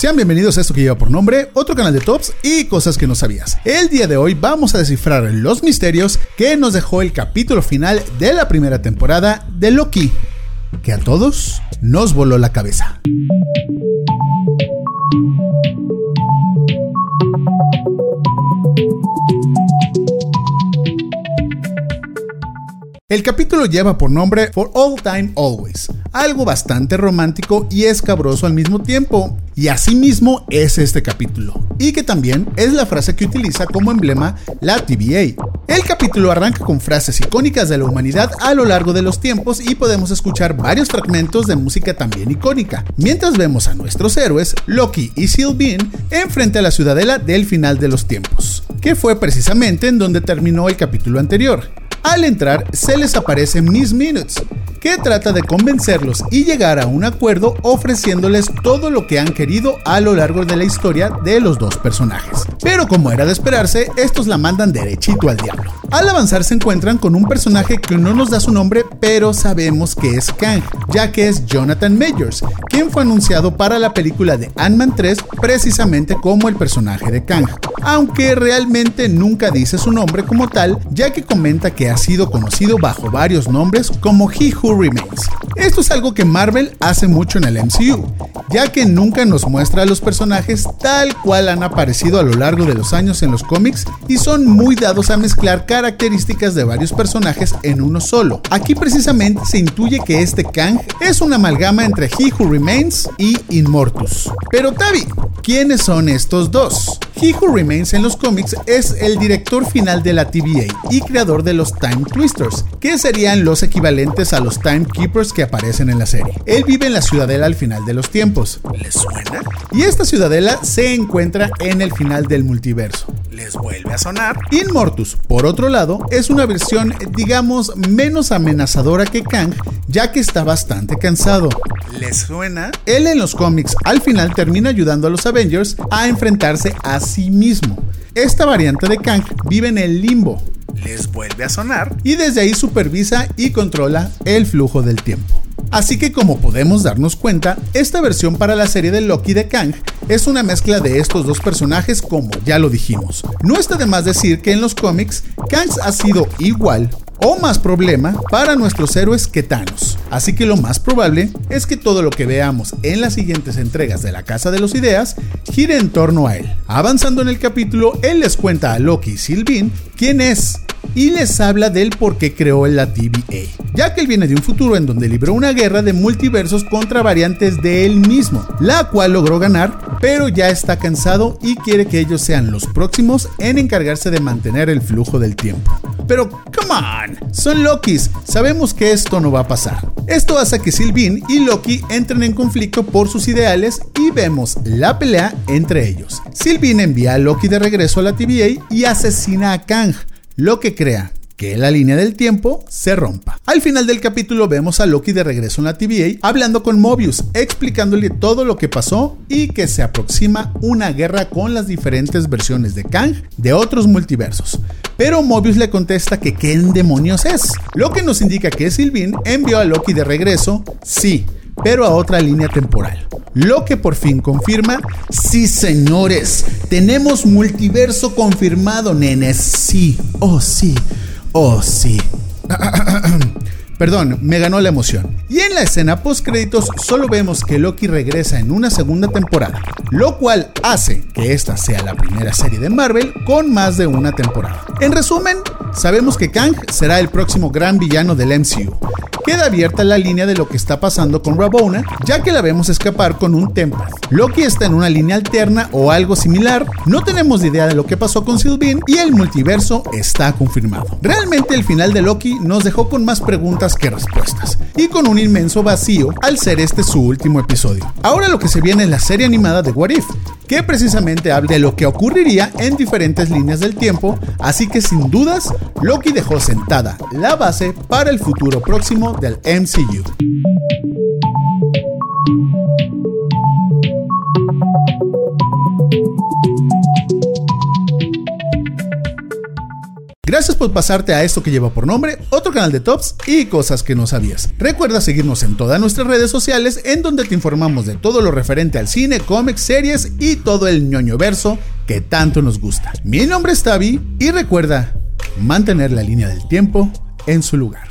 Sean bienvenidos a esto que lleva por nombre otro canal de tops y cosas que no sabías. El día de hoy vamos a descifrar los misterios que nos dejó el capítulo final de la primera temporada de Loki, que a todos nos voló la cabeza. El capítulo lleva por nombre For All Time Always, algo bastante romántico y escabroso al mismo tiempo, y asimismo es este capítulo, y que también es la frase que utiliza como emblema la TVA. El capítulo arranca con frases icónicas de la humanidad a lo largo de los tiempos y podemos escuchar varios fragmentos de música también icónica, mientras vemos a nuestros héroes, Loki y Sylvain, enfrente a la ciudadela del final de los tiempos, que fue precisamente en donde terminó el capítulo anterior. Al entrar, se les aparece Miss Minutes, que trata de convencerlos y llegar a un acuerdo ofreciéndoles todo lo que han querido a lo largo de la historia de los dos personajes. Pero como era de esperarse, estos la mandan derechito al diablo. Al avanzar se encuentran con un personaje que no nos da su nombre, pero sabemos que es Kang, ya que es Jonathan Majors, quien fue anunciado para la película de Ant-Man 3 precisamente como el personaje de Kang, aunque realmente nunca dice su nombre como tal, ya que comenta que ha sido conocido bajo varios nombres como He Who Remains. Esto es algo que Marvel hace mucho en el MCU, ya que nunca nos muestra a los personajes tal cual han aparecido a lo largo de los años en los cómics y son muy dados a mezclar características de varios personajes en uno solo. Aquí precisamente se intuye que este Kang es una amalgama entre He Who Remains y Immortus. Pero Tavi, ¿quiénes son estos dos? He Who Remains en los cómics es el director final de la TVA y creador de los Time Twisters, que serían los equivalentes a los Timekeepers que aparecen en la serie. Él vive en la ciudadela al final de los tiempos. ¿Les suena? Y esta ciudadela se encuentra en el final del multiverso. ¿Les vuelve a sonar? Inmortus, por otro lado, es una versión, digamos, menos amenazadora que Kang, ya que está bastante cansado. ¿Les suena? Él en los cómics al final termina ayudando a los Avengers a enfrentarse a sí mismo. Esta variante de Kang vive en el limbo, les vuelve a sonar y desde ahí supervisa y controla el flujo del tiempo. Así que como podemos darnos cuenta, esta versión para la serie de Loki de Kang es una mezcla de estos dos personajes como ya lo dijimos. No está de más decir que en los cómics Kang ha sido igual o más problema para nuestros héroes que Thanos. Así que lo más probable es que todo lo que veamos en las siguientes entregas de la Casa de los Ideas gire en torno a él. Avanzando en el capítulo, él les cuenta a Loki y Sylvain quién es y les habla del por qué creó la TVA, ya que él viene de un futuro en donde libró una guerra de multiversos contra variantes de él mismo, la cual logró ganar, pero ya está cansado y quiere que ellos sean los próximos en encargarse de mantener el flujo del tiempo. Pero, son Lokis, sabemos que esto no va a pasar. Esto hace que Sylvain y Loki entren en conflicto por sus ideales y vemos la pelea entre ellos. Sylvain envía a Loki de regreso a la TVA y asesina a Kang, lo que crea que la línea del tiempo se rompa. Al final del capítulo vemos a Loki de regreso en la TVA hablando con Mobius, explicándole todo lo que pasó y que se aproxima una guerra con las diferentes versiones de Kang de otros multiversos. Pero Mobius le contesta que qué demonios es, lo que nos indica que Sylvain envió a Loki de regreso, sí, pero a otra línea temporal. Lo que por fin confirma, sí señores, tenemos multiverso confirmado, nenes, sí, oh sí, oh sí. Perdón, me ganó la emoción. Y en la escena post créditos solo vemos que Loki regresa en una segunda temporada, lo cual hace que esta sea la primera serie de Marvel con más de una temporada. En resumen, sabemos que Kang será el próximo gran villano del MCU, queda abierta la línea de lo que está pasando con Rabona, ya que la vemos escapar con un Tempath. Loki está en una línea alterna o algo similar, no tenemos idea de lo que pasó con Sylvain y el multiverso está confirmado. Realmente el final de Loki nos dejó con más preguntas que respuestas, y con un inmenso vacío al ser este su último episodio. Ahora lo que se viene es la serie animada de What If, que precisamente habla de lo que ocurriría en diferentes líneas del tiempo, así que sin dudas, Loki dejó sentada la base para el futuro próximo del MCU. Gracias por pasarte a esto que lleva por nombre otro canal de tops y cosas que no sabías. Recuerda seguirnos en todas nuestras redes sociales en donde te informamos de todo lo referente al cine, cómics, series y todo el ñoño verso que tanto nos gusta. Mi nombre es Tavi y recuerda mantener la línea del tiempo en su lugar.